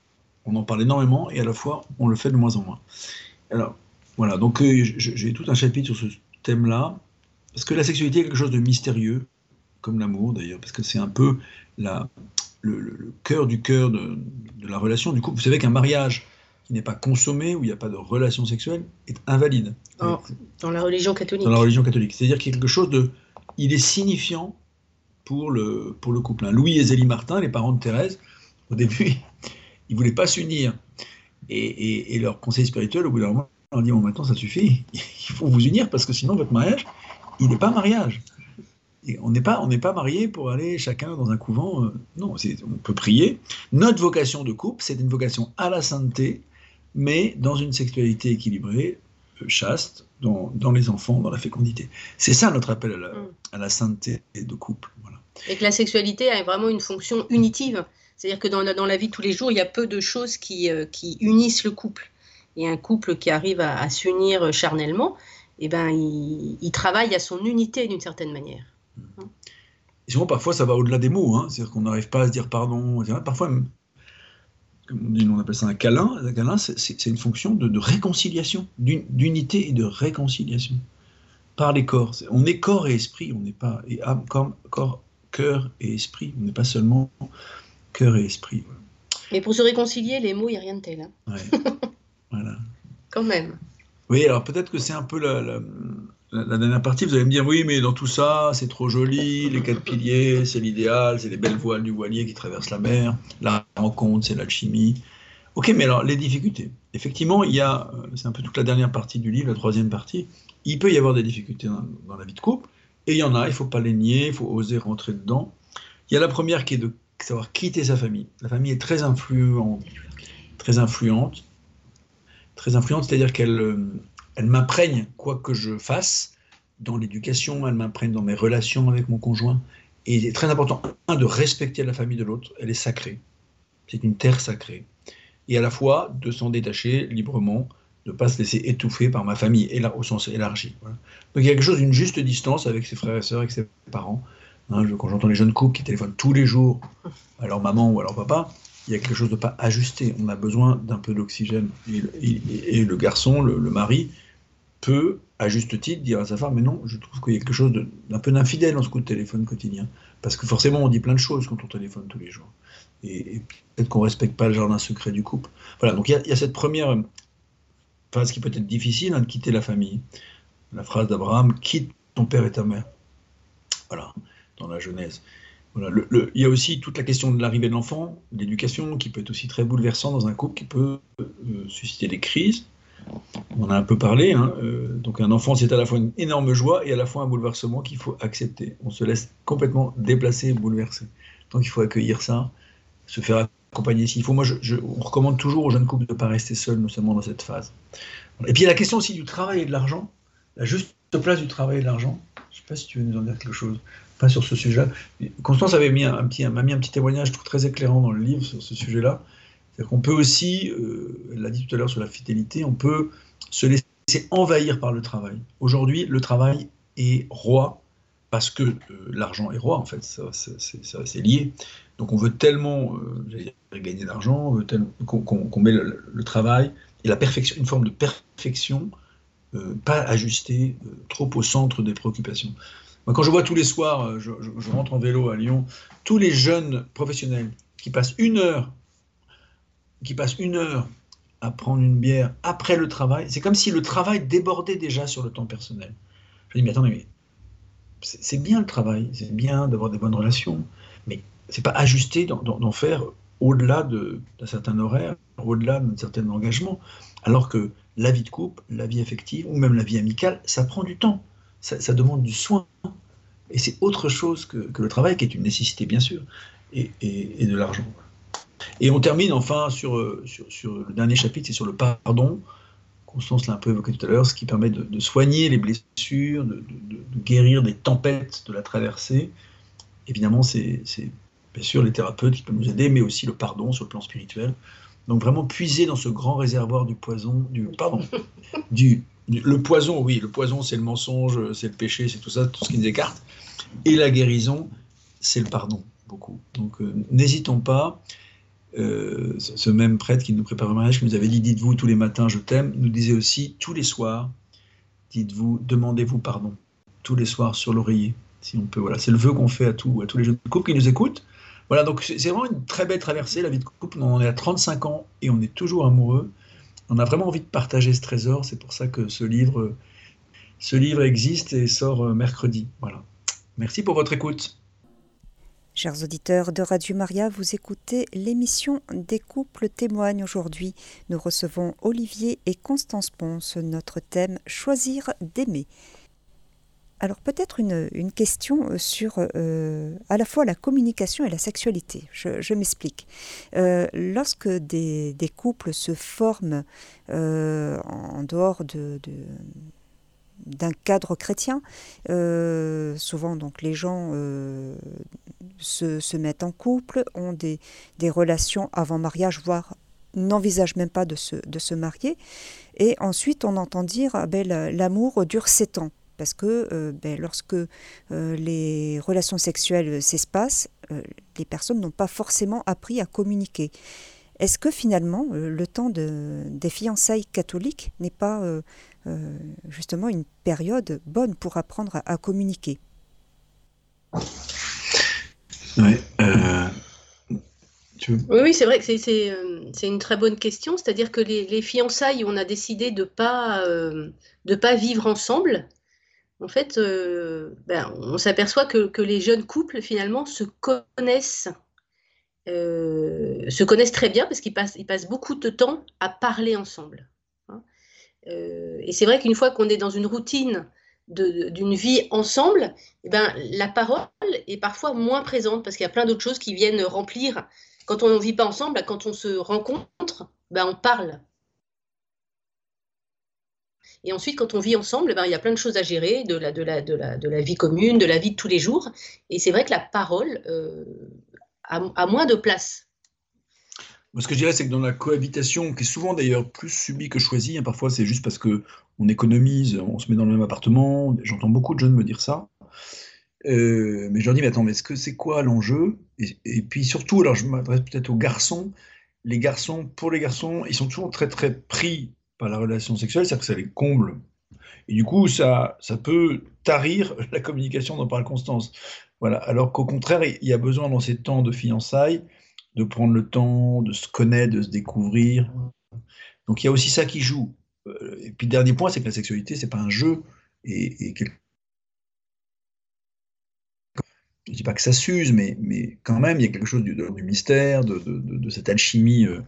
on en parle énormément, et à la fois, on le fait de moins en moins. Alors, voilà, donc euh, j'ai tout un chapitre sur ce thème-là, parce que la sexualité est quelque chose de mystérieux, comme l'amour d'ailleurs, parce que c'est un peu la, le, cœur du cœur de, la relation du couple. Vous savez qu'un mariage qui n'est pas consommé, où il n'y a pas de relation sexuelle, est invalide. dans la religion catholique. Dans la religion catholique. C'est-à-dire qu'il y a quelque chose de... Il est signifiant pour le, pour le couple. Louis et Zélie Martin, les parents de Thérèse, au début, ils ne voulaient pas s'unir. Et, leur conseil spirituel, au bout d'un moment, leur dit, bon, maintenant, ça suffit, il faut vous unir, parce que sinon, votre mariage, il n'est pas mariage. Et on n'est pas, on pas marié pour aller chacun dans un couvent. Euh, non, on peut prier. Notre vocation de couple, c'est une vocation à la sainteté, mais dans une sexualité équilibrée, euh, chaste, dans, les enfants, dans la fécondité. C'est ça notre appel à la, mm. sainteté de couple. Et que la sexualité a vraiment une fonction unitive. C'est-à-dire que dans la, dans la, vie de tous les jours, il y a peu de choses qui, euh, qui unissent le couple. Et un couple qui arrive à, s'unir charnellement, eh ben, il, travaille à son unité d'une certaine manière. Mm. Et souvent, parfois, ça va au-delà des mots. Hein. C'est-à-dire qu'on n'arrive pas à se dire pardon. Parfois, on appelle ça un câlin. Un câlin, c'est une fonction de, réconciliation, d'unité et de réconciliation par les corps. On est corps et esprit, on n'est pas et âme, corps, corps, cœur et esprit. On n'est pas seulement cœur et esprit. Mais pour se réconcilier, les mots, il n'y a rien de tel. Hein. voilà. Quand même. Oui, alors peut-être que c'est un peu la, la, dernière partie, vous allez me dire, oui, mais dans tout ça, c'est trop joli, les quatre piliers, c'est l'idéal, c'est les belles voiles du voilier qui traversent la mer, la rencontre, c'est l'alchimie. Ok, mais alors, les difficultés. Effectivement, il y a, c'est un peu toute la dernière partie du livre, la troisième partie, il peut y avoir des difficultés dans, la vie de couple, et il y en a, il ne faut pas les nier, il faut oser rentrer dedans. Il y a la première qui est de savoir quitter sa famille. La famille est très influente, très influente, très influente, c'est-à-dire qu'elle euh, elle m'imprègne quoi que je fasse dans l'éducation, elle m'imprègne dans mes relations avec mon conjoint. Et c'est très important, un, de respecter la famille de l'autre, elle est sacrée. C'est une terre sacrée. Et à la fois de s'en détacher librement ne pas se laisser étouffer par ma famille, au sens élargi. Donc il y a quelque chose d'une juste distance avec ses frères et sœurs, avec ses parents. Hein, quand j'entends les jeunes couples qui téléphonent tous les jours à leur maman ou à leur papa, il y a quelque chose de pas ajusté. On a besoin d'un peu d'oxygène. Et, le garçon, le, mari, peut, à juste titre, dire à sa femme, mais non, je trouve qu'il y a quelque chose d'un peu d'infidèle dans ce coup de téléphone quotidien. Parce que forcément, on dit plein de choses quand on téléphone tous les jours. Et, peut-être qu'on ne respecte pas le jardin secret du couple. Voilà, donc il y, a, cette première phase qui peut être difficile, hein, de quitter la famille. La phrase d'Abraham, quitte ton père et ta mère. Voilà, dans la Genèse. Voilà, il y a aussi toute la question de l'arrivée de l'enfant, l'éducation, qui peut être aussi très bouleversant dans un couple, qui peut euh, susciter des crises. On a un peu parlé. Hein, euh, donc un enfant, c'est à la fois une énorme joie et à la fois un bouleversement qu'il faut accepter. On se laisse complètement déplacer, bouleverser. Donc il faut accueillir ça, se faire accompagner s'il faut. Moi, je, on recommande toujours aux jeunes couples de ne pas rester seuls, notamment dans cette phase. Et puis il y a la question aussi du travail et de l'argent, la juste place du travail et de l'argent. Je ne sais pas si tu veux nous en dire quelque chose. Pas sur ce sujet. Constance avait mis un, petit, m'a mis un petit témoignage, très éclairant dans le livre sur ce sujet-là. Qu'on peut aussi, euh, elle l'a dit tout à l'heure sur la fidélité, on peut se laisser envahir par le travail. Aujourd'hui, le travail est roi parce que euh, l'argent est roi, en fait, ça, c'est lié. Donc on veut tellement euh, gagner d'argent, qu'on met le, travail et la perfection, une forme de perfection, pas ajustée, trop au centre des préoccupations. Moi, quand je vois tous les soirs, je rentre en vélo à Lyon, tous les jeunes professionnels qui passent une heure qui passe une heure à prendre une bière après le travail, c'est comme si le travail débordait déjà sur le temps personnel. Je dis, mais attendez, c'est bien le travail, c'est bien d'avoir des bonnes relations, mais c'est pas ajusté d'en faire au-delà d'un certain horaire, au-delà d'un certain engagement, alors que la vie de couple, la vie affective ou même la vie amicale, ça prend du temps, ça, demande du soin, et c'est autre chose que, le travail, qui est une nécessité bien sûr, et de l'argent. Et on termine enfin sur, euh, sur, le dernier chapitre, c'est sur le pardon. Constance l'a un peu évoqué tout à l'heure, ce qui permet de, soigner les blessures, de, guérir des tempêtes de la traversée. Évidemment, c'est bien sûr les thérapeutes qui peuvent nous aider, mais aussi le pardon sur le plan spirituel. Donc vraiment puiser dans ce grand réservoir du poison, du pardon, du, le poison, oui, le poison c'est le mensonge, c'est le péché, c'est tout ça, tout ce qui nous écarte. Et la guérison, c'est le pardon, beaucoup. Donc euh, n'hésitons pas. Euh, ce même prêtre qui nous prépare le mariage, qui nous avait dit Dites-vous tous les matins, je t'aime, nous disait aussi tous les soirs, dites-vous, demandez-vous pardon, tous les soirs sur l'oreiller, si on peut. Voilà, c'est le vœu qu'on fait à, à tous les jeunes couples qui nous écoutent. Voilà, donc c'est vraiment une très belle traversée, la vie de couple. On est à 35 ans et on est toujours amoureux. On a vraiment envie de partager ce trésor. C'est pour ça que ce livre, ce livre existe et sort euh, mercredi. Voilà. Merci pour votre écoute. Chers auditeurs de Radio Maria, vous écoutez l'émission Des couples témoignent aujourd'hui. Nous recevons Olivier et Constance Ponce. Notre thème Choisir d'aimer. Alors peut-être une, question sur euh, à la fois la communication et la sexualité. Je, m'explique. Euh, lorsque des, couples se forment euh, en dehors de d'un cadre chrétien. Souvent, donc, les gens se, mettent en couple, ont des, relations avant mariage, voire n'envisagent même pas de se, marier. Et ensuite, on entend dire ah ben, l'amour dure sept ans. Parce que euh, ben, lorsque les relations sexuelles s'espacent, les personnes n'ont pas forcément appris à communiquer. Est-ce que finalement, le temps de, des fiançailles catholiques n'est pas euh, justement une période bonne pour apprendre à, communiquer? Euh, oui, c'est vrai que euh, c'est une très bonne question. C'est-à-dire que les, fiançailles, on a décidé de ne pas, de pas vivre ensemble. En fait, ben, on s'aperçoit que, les jeunes couples, finalement, se connaissent, se connaissent très bien parce qu'ils passent, ils passent beaucoup de temps à parler ensemble. Euh, et c'est vrai qu'une fois qu'on est dans une routine d'une vie ensemble, eh ben, la parole est parfois moins présente parce qu'il y a plein d'autres choses qui viennent remplir. Quand on ne vit pas ensemble, quand on se rencontre, ben, on parle. Et ensuite, quand on vit ensemble, ben, il y a plein de choses à gérer, de la, de, la, de, la, de la vie commune, de la vie de tous les jours. Et c'est vrai que la parole euh, a, moins de place. Moi, ce que je dirais, c'est que dans la cohabitation, qui est souvent d'ailleurs plus subie que choisie, hein, parfois c'est juste parce que on économise, on se met dans le même appartement. J'entends beaucoup de jeunes me dire ça. Euh, mais je leur dis, mais attends, mais est-ce que c'est quoi l'enjeu? Et, puis surtout, alors je m'adresse peut-être aux garçons. Les garçons, pour les garçons, ils sont toujours très très pris par la relation sexuelle, c'est-à-dire que ça les comble. Et du coup, ça, ça peut tarir la communication dont parle Constance. Voilà. Alors qu'au contraire, il y a besoin dans ces temps de fiançailles de prendre le temps, de se connaître, de se découvrir. Donc il y a aussi ça qui joue. Euh, et puis dernier point, c'est que la sexualité, c'est pas un jeu. Et, et je ne dis pas que ça s'use, mais, mais quand même, il y a quelque chose du, mystère, de, cette alchimie, euh,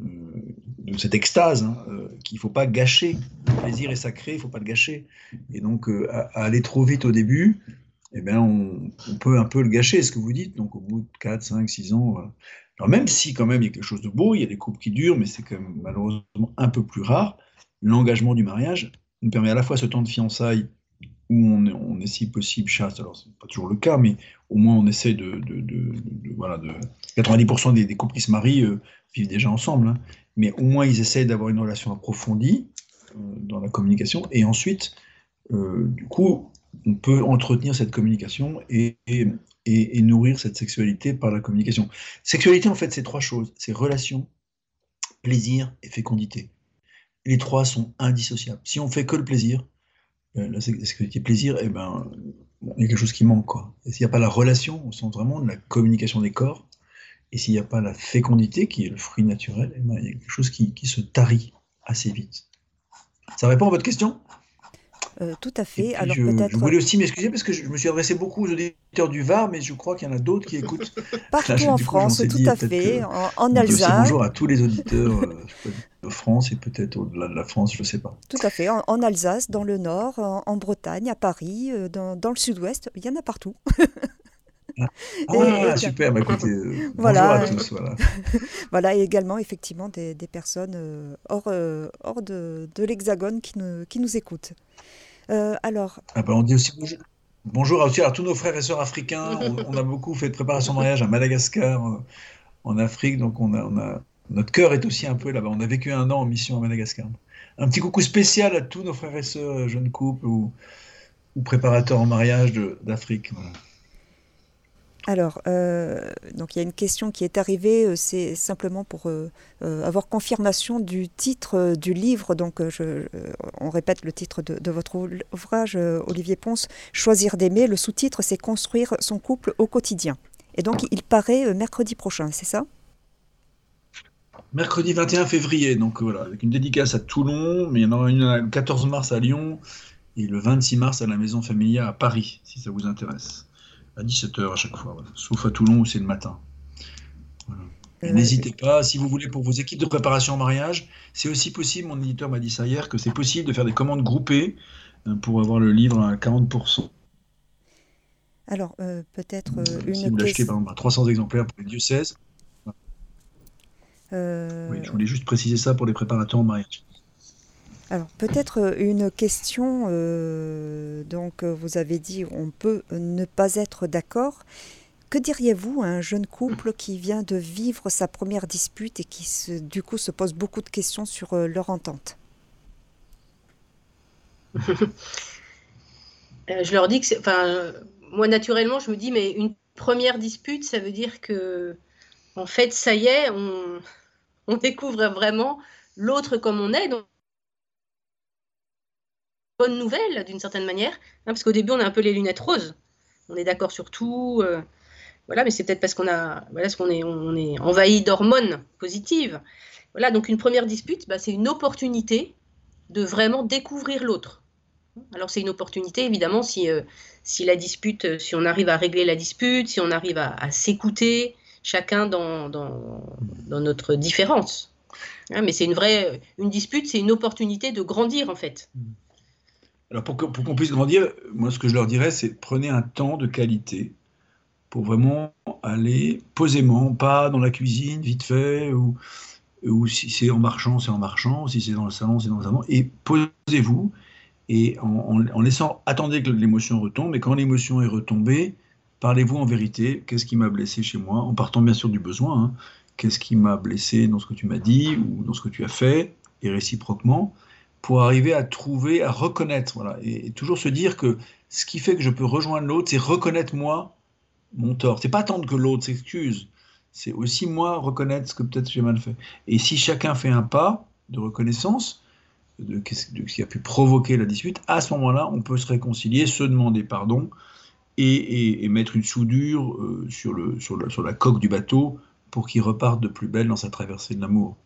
euh, de cette extase, hein, qu'il ne faut pas gâcher. Le plaisir est sacré, il ne faut pas le gâcher. Et donc, à, aller trop vite au début, eh bien, on, on, peut un peu le gâcher, ce que vous dites. Donc, au bout de 4, 5, 6 ans, alors même si quand même il y a quelque chose de beau, il y a des couples qui durent, mais c'est quand même malheureusement un peu plus rare, l'engagement du mariage nous permet à la fois ce temps de fiançailles où on, est si possible chaste, alors c'est pas toujours le cas, mais au moins on essaie de, voilà, de 90% des, couples qui se marient euh, vivent déjà ensemble, hein. mais au moins ils essaient d'avoir une relation approfondie euh, dans la communication, et ensuite, euh, du coup, on peut entretenir cette communication et, nourrir cette sexualité par la communication. Sexualité, en fait, c'est trois choses. C'est relation, plaisir et fécondité. Les trois sont indissociables. Si on fait que le plaisir, euh, la sexualité plaisir, eh ben, il y a quelque chose qui manque. Et s'il n'y a pas la relation, au sens vraiment de la communication des corps, et s'il n'y a pas la fécondité, qui est le fruit naturel, eh ben, il y a quelque chose qui se tarit assez vite. Ça répond à votre question? Euh, tout à fait. Alors je, peut-être. Je voulais aussi m'excuser parce que je me suis adressé beaucoup aux auditeurs du Var, mais je crois qu'il y en a d'autres qui écoutent. Partout en France, tout à fait. En, Alsace. bonjour à tous les auditeurs euh, de France et peut-être au-delà de la France, je ne sais pas. Tout à fait. En, Alsace, dans le Nord, en, Bretagne, à Paris, euh, dans, dans le Sud-Ouest, il y en a partout. Ah, ah super, bah, écoutez, voilà. bonjour à tous. Voilà. voilà, et également effectivement des, des personnes hors, hors de, de l'Hexagone qui nous, qui nous écoutent. Euh, alors. Ah bah, on dit aussi bonjour, à, tous nos frères et sœurs africains. On, a beaucoup fait de préparation de mariage à Madagascar, euh, en Afrique, donc on a, on a notre cœur est aussi un peu là-bas. On a vécu un an en mission à Madagascar. Un petit coucou spécial à tous nos frères et sœurs, jeunes couples ou, ou préparateurs en mariage d'Afrique. Voilà. Alors, euh, donc il y a une question qui est arrivée, euh, c'est simplement pour euh, avoir confirmation du titre du livre. Donc, je, on répète le titre de, votre ouvrage, Olivier Ponce, Choisir d'aimer. Le sous-titre, c'est Construire son couple au quotidien. Et donc, il paraît mercredi prochain, c'est ça? Mercredi 21 février, donc voilà, avec une dédicace à Toulon, mais il y en aura une le 14 mars à Lyon et le 26 mars à la Maison Familiale à Paris, si ça vous intéresse à 17h à chaque fois, sauf à Toulon où c'est le matin. Euh, n'hésitez pas, si vous voulez, pour vos équipes de préparation au mariage, c'est aussi possible, mon éditeur m'a dit ça hier, que c'est possible de faire des commandes groupées euh, pour avoir le livre à 40%. Alors, euh, peut-être une Si vous l'achetez, par exemple, à 300 exemplaires pour les diocèses. Oui, je voulais juste préciser ça pour les préparateurs au mariage. Alors peut-être euh, une question, euh, donc euh, vous avez dit on peut ne pas être d'accord. Que diriez-vous à un jeune couple qui vient de vivre sa première dispute et qui du coup se pose beaucoup de questions sur leur entente? Je leur dis que, enfin, moi naturellement, je me dis mais une première dispute, ça veut dire que, en fait, ça y est, on, on découvre vraiment l'autre comme on est. Donc bonne nouvelle d'une certaine manière, hein, parce qu'au début on a un peu les lunettes roses, on est d'accord sur tout, euh, voilà, mais c'est peut-être parce qu'on a, voilà, qu'on est, on est envahi d'hormones positives. Voilà, donc une première dispute, bah, c'est une opportunité de vraiment découvrir l'autre. Alors c'est une opportunité évidemment si, euh, si la dispute, si on arrive à régler la dispute, si on arrive à, s'écouter chacun dans, dans, dans, notre différence. Hein, mais c'est une vraie, une dispute, c'est une opportunité de grandir en fait. Alors pour, qu'on puisse grandir, moi ce que je leur dirais, c'est prenez un temps de qualité pour vraiment aller posément, pas dans la cuisine, vite fait, ou, ou si c'est en marchant, c'est en marchant, si c'est dans le salon, c'est dans le salon, et posez-vous, et en, laissant, attendez que l'émotion retombe, et quand l'émotion est retombée, parlez-vous en vérité, qu'est-ce qui m'a blessé chez moi, en partant bien sûr du besoin, hein. qu'est-ce qui m'a blessé dans ce que tu m'as dit ou dans ce que tu as fait, et réciproquement, pour arriver à trouver, à reconnaître, voilà, et, toujours se dire que ce qui fait que je peux rejoindre l'autre, c'est reconnaître moi mon tort. C'est pas attendre que l'autre s'excuse, c'est aussi moi reconnaître ce que peut-être j'ai mal fait. Et si chacun fait un pas de reconnaissance de, ce qui a pu provoquer la dispute, à ce moment-là, on peut se réconcilier, se demander pardon et, mettre une soudure euh, sur, le, sur, sur la coque du bateau pour qu'il reparte de plus belle dans sa traversée de l'amour.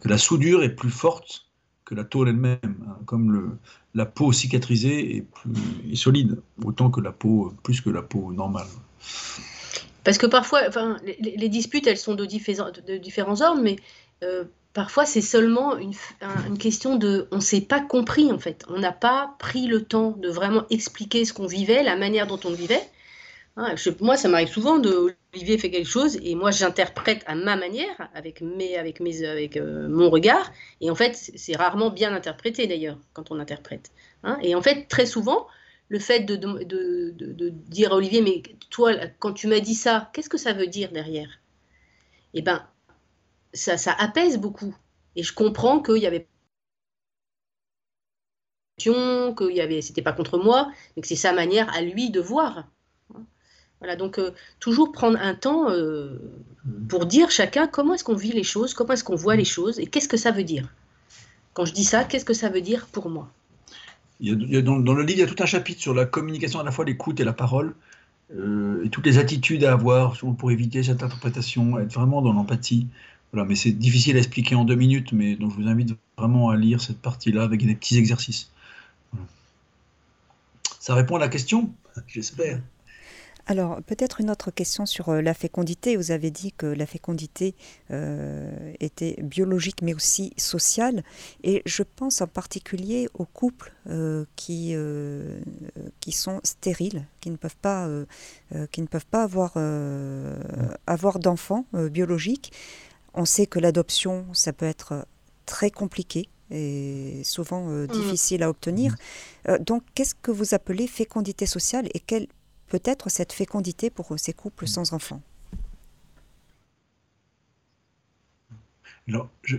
Que la soudure est plus forte que la tôle elle-même, hein, comme la peau cicatrisée est solide, autant que la peau, plus que la peau normale. Parce que parfois, enfin, les, disputes, elles sont de, de différents ordres, mais euh, parfois c'est seulement une, question de, on ne s'est pas compris en fait, on n'a pas pris le temps de vraiment expliquer ce qu'on vivait, la manière dont on vivait. Hein, moi, ça m'arrive souvent de Olivier fait quelque chose et moi j'interprète à ma manière, avec, mes, avec, mes, avec euh, mon regard. Et en fait, c'est rarement bien interprété d'ailleurs quand on interprète. Hein. Et en fait, très souvent, le fait de, de, de, dire à Olivier, mais toi, quand tu m'as dit ça, qu'est-ce que ça veut dire derrière? Eh bien, ça, ça apaise beaucoup. Et je comprends qu'il y avait qu'il y avait, c'était pas contre moi, mais que c'est sa manière à lui de voir. Voilà, donc euh, toujours prendre un temps euh, mmh. pour dire chacun comment est-ce qu'on vit les choses, comment est-ce qu'on voit les choses et qu'est-ce que ça veut dire. Quand je dis ça, qu'est-ce que ça veut dire pour moi? Il dans, le livre, il y a tout un chapitre sur la communication, à la fois l'écoute et la parole, euh, et toutes les attitudes à avoir pour éviter cette interprétation, être vraiment dans l'empathie. Voilà, mais c'est difficile à expliquer en deux minutes, mais donc je vous invite vraiment à lire cette partie-là avec des petits exercices. Ça répond à la question, j'espère. Alors, peut-être une autre question sur euh, la fécondité. Vous avez dit que la fécondité euh, était biologique mais aussi sociale. Et je pense en particulier aux couples euh, qui, qui sont stériles, qui ne peuvent pas, qui ne peuvent pas avoir, avoir d'enfants biologiques. On sait que l'adoption, ça peut être très compliqué et souvent mmh. difficile à obtenir. donc, qu'est-ce que vous appelez fécondité sociale et quelle peut-être cette fécondité pour ces couples sans enfants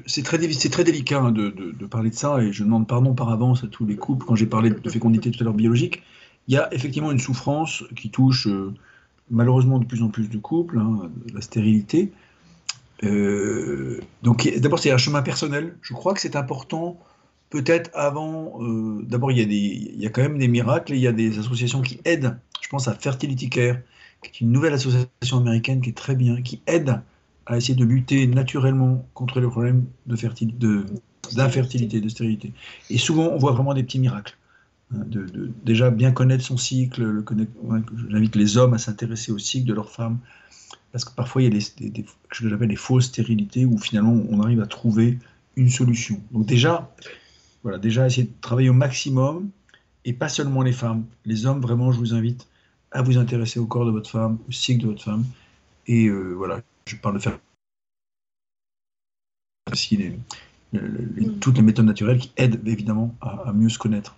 c'est très, très délicat hein, de, parler de ça, et je demande pardon par avance à tous les couples. Quand j'ai parlé de fécondité tout à l'heure biologique, il y a effectivement une souffrance qui touche euh, malheureusement de plus en plus de couples, hein, la stérilité. Euh, donc d'abord, c'est un chemin personnel. Je crois que c'est important, peut-être avant. Euh, d'abord, il, y a quand même des miracles, et il y a des associations qui aident je pense à Fertility Care, qui est une nouvelle association américaine qui est très bien, qui aide à essayer de lutter naturellement contre les problèmes d'infertilité, de, de, stérilité. Et souvent, on voit vraiment des petits miracles. Hein, de, déjà bien connaître son cycle, j'invite les hommes à s'intéresser au cycle de leur femme, parce que parfois il y a des, ce que j'appelle des fausses stérilités où finalement on arrive à trouver une solution. Donc déjà, voilà, déjà essayer de travailler au maximum, et pas seulement les femmes, les hommes vraiment, je vous invite à vous intéresser au corps de votre femme, au cycle de votre femme. Et euh, voilà, je parle de faire aussi mm. toutes les méthodes naturelles qui aident évidemment à, mieux se connaître.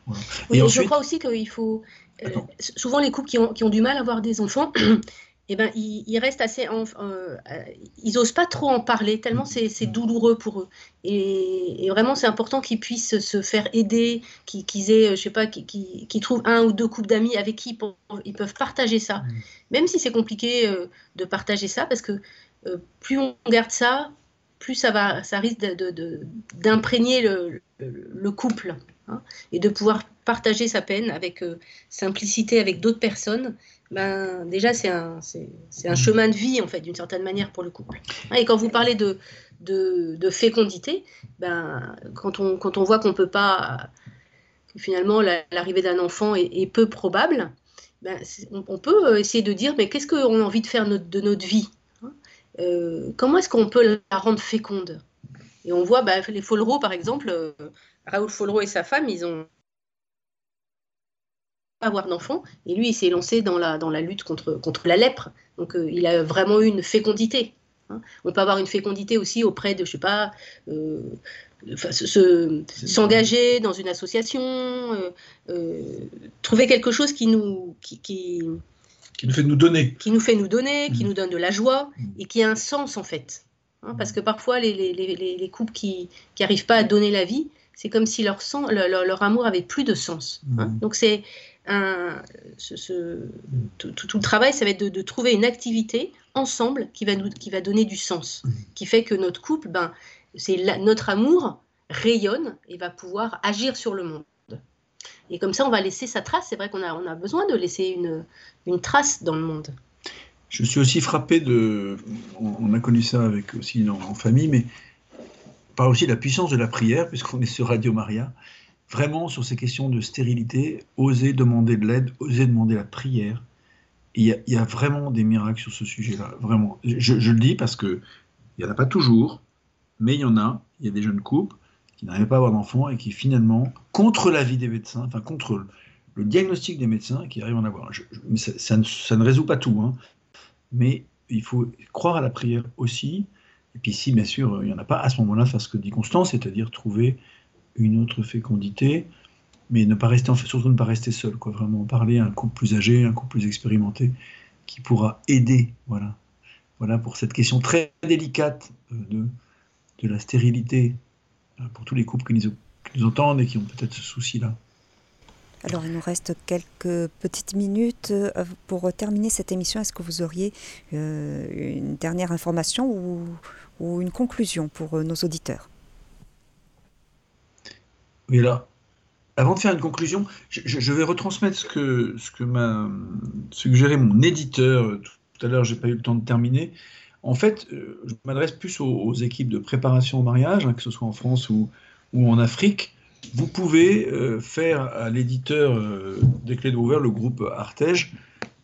et je crois aussi qu'il faut. Euh, souvent, les couples qui ont, qui ont, du mal à avoir des enfants, eh ben, ils, restent assez. Euh, ils n'osent pas trop en parler, tellement c'est douloureux pour eux. Et, vraiment, c'est important qu'ils puissent se faire aider, qu'ils aient, je sais pas, qu'ils trouvent un ou deux couples d'amis avec qui ils peuvent partager ça. Mmh. Même si c'est compliqué euh, de partager ça, parce que euh, plus on garde ça, plus ça, va, ça risque d'imprégner le, le, couple hein, et de pouvoir partager sa peine avec simplicité avec d'autres personnes ben, déjà, c'est un, un, chemin de vie, en fait, d'une certaine manière, pour le couple. Et quand vous parlez de, de, fécondité, ben, quand, on, quand on voit qu'on peut pas, que finalement, l'arrivée d'un enfant est, peu probable, ben, on, peut essayer de dire, mais qu'est-ce qu'on a envie de faire de notre vie hein? Euh, Comment est-ce qu'on peut la rendre féconde? Et on voit, ben, les Follereau, par exemple, euh, Raoul Follereau et sa femme, ils ont avoir d'enfants. Et lui, il s'est lancé dans la, dans la lutte contre, contre la lèpre. Donc, euh, il a vraiment eu une fécondité. Hein. On peut avoir une fécondité aussi auprès de, je sais pas, euh, s'engager dans une association, euh, trouver quelque chose qui nous, qui, qui, nous fait nous donner, qui nous fait nous donner, qui mmh. nous donne de la joie mmh. et qui a un sens en fait. Hein, parce que parfois, les, les, les, les couples qui n'arrivent pas à donner la vie, c'est comme si leur, sang, leur, leur, amour avait plus de sens. Hein. Mmh. Donc c'est un, ce, tout, tout, le travail, ça va être de, de, trouver une activité ensemble qui va, nous, qui va donner du sens, mmh. qui fait que notre couple, ben, c'est notre amour rayonne et va pouvoir agir sur le monde. Et comme ça, on va laisser sa trace. C'est vrai qu'on a, on a besoin de laisser une, une trace dans le monde. Je suis aussi frappé de. On a connu ça avec aussi en, famille, mais par aussi la puissance de la prière, puisqu'on est sur Radio Maria. Vraiment, sur ces questions de stérilité, oser demander de l'aide, oser demander la prière. Il y, a, vraiment des miracles sur ce sujet-là. Vraiment. Je, le dis parce que il n'y en a pas toujours, mais il y en a. Il y a des jeunes couples qui n'arrivaient pas à avoir d'enfants et qui finalement, contre l'avis des médecins, enfin contre le diagnostic des médecins, qui arrivent à en avoir. Mais ça, ça, ne, ça, ne, résout pas tout. Hein mais il faut croire à la prière aussi. Et puis si, bien sûr, il n'y en a pas, à ce moment-là, faire ce que dit Constance, c'est-à-dire trouver une autre fécondité, mais ne pas rester, surtout ne pas rester seul, quoi, vraiment parler à un couple plus âgé, un couple plus expérimenté, qui pourra aider, voilà. Voilà pour cette question très délicate euh, de, de la stérilité, euh, pour tous les couples qui nous entendent et qui ont peut-être ce souci-là. Alors, il nous reste quelques petites minutes euh, pour terminer cette émission. Est-ce que vous auriez euh, une dernière information ou, une conclusion pour euh, nos auditeurs? Oui, là, avant de faire une conclusion, je, vais retransmettre ce que, m'a suggéré mon éditeur. Tout à l'heure, je n'ai pas eu le temps de terminer. En fait, je m'adresse plus aux, équipes de préparation au mariage, hein, que ce soit en France ou en Afrique vous pouvez euh, faire à l'éditeur euh, des clés de le groupe Artege,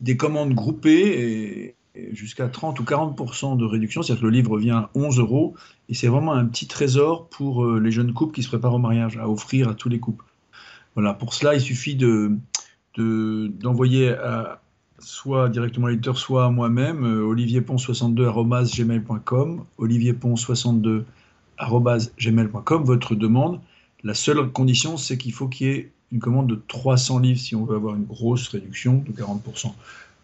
des commandes groupées jusqu'à 30 ou 40% de réduction, c'est-à-dire que le livre vient à 11 euros, et c'est vraiment un petit trésor pour euh, les jeunes couples qui se préparent au mariage, à offrir à tous les couples. Voilà, pour cela, il suffit de, d'envoyer de, soit directement à l'éditeur, soit à moi-même, euh, olivierpont62.gmail.com, olivierpont62.gmail.com, votre demande. La seule condition, c'est qu'il faut qu'il y ait une commande de 300 livres si on veut avoir une grosse réduction de 40%.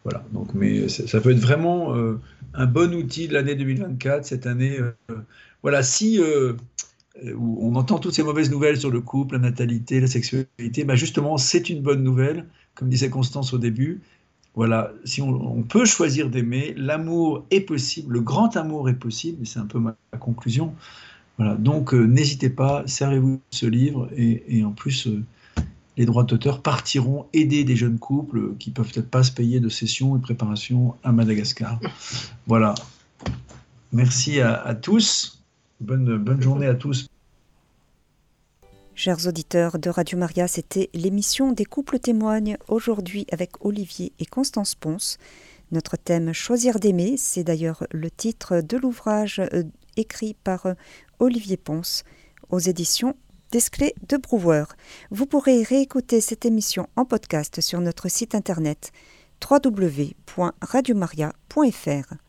Voilà, donc, mais ça, peut être vraiment euh, un bon outil de l'année 2024, cette année. Euh, voilà, si euh, on entend toutes ces mauvaises nouvelles sur le couple, la natalité, la sexualité, bah justement, c'est une bonne nouvelle, comme disait Constance au début. Voilà, si on, peut choisir d'aimer, l'amour est possible, le grand amour est possible, et c'est un peu ma conclusion. Voilà, donc euh, n'hésitez pas, servez-vous de ce livre et, et en plus, euh, les droits d'auteur partiront aider des jeunes couples qui peuvent peut-être pas se payer de sessions et de préparation à Madagascar. Voilà. Merci à, à tous. Bonne, bonne journée à tous. Chers auditeurs de Radio Maria, c'était l'émission des couples témoignent aujourd'hui avec Olivier et Constance Ponce. Notre thème Choisir d'aimer, c'est d'ailleurs le titre de l'ouvrage euh, écrit par Olivier Ponce aux éditions Desclés de Brouwer. Vous pourrez réécouter cette émission en podcast sur notre site internet www.radiomaria.fr.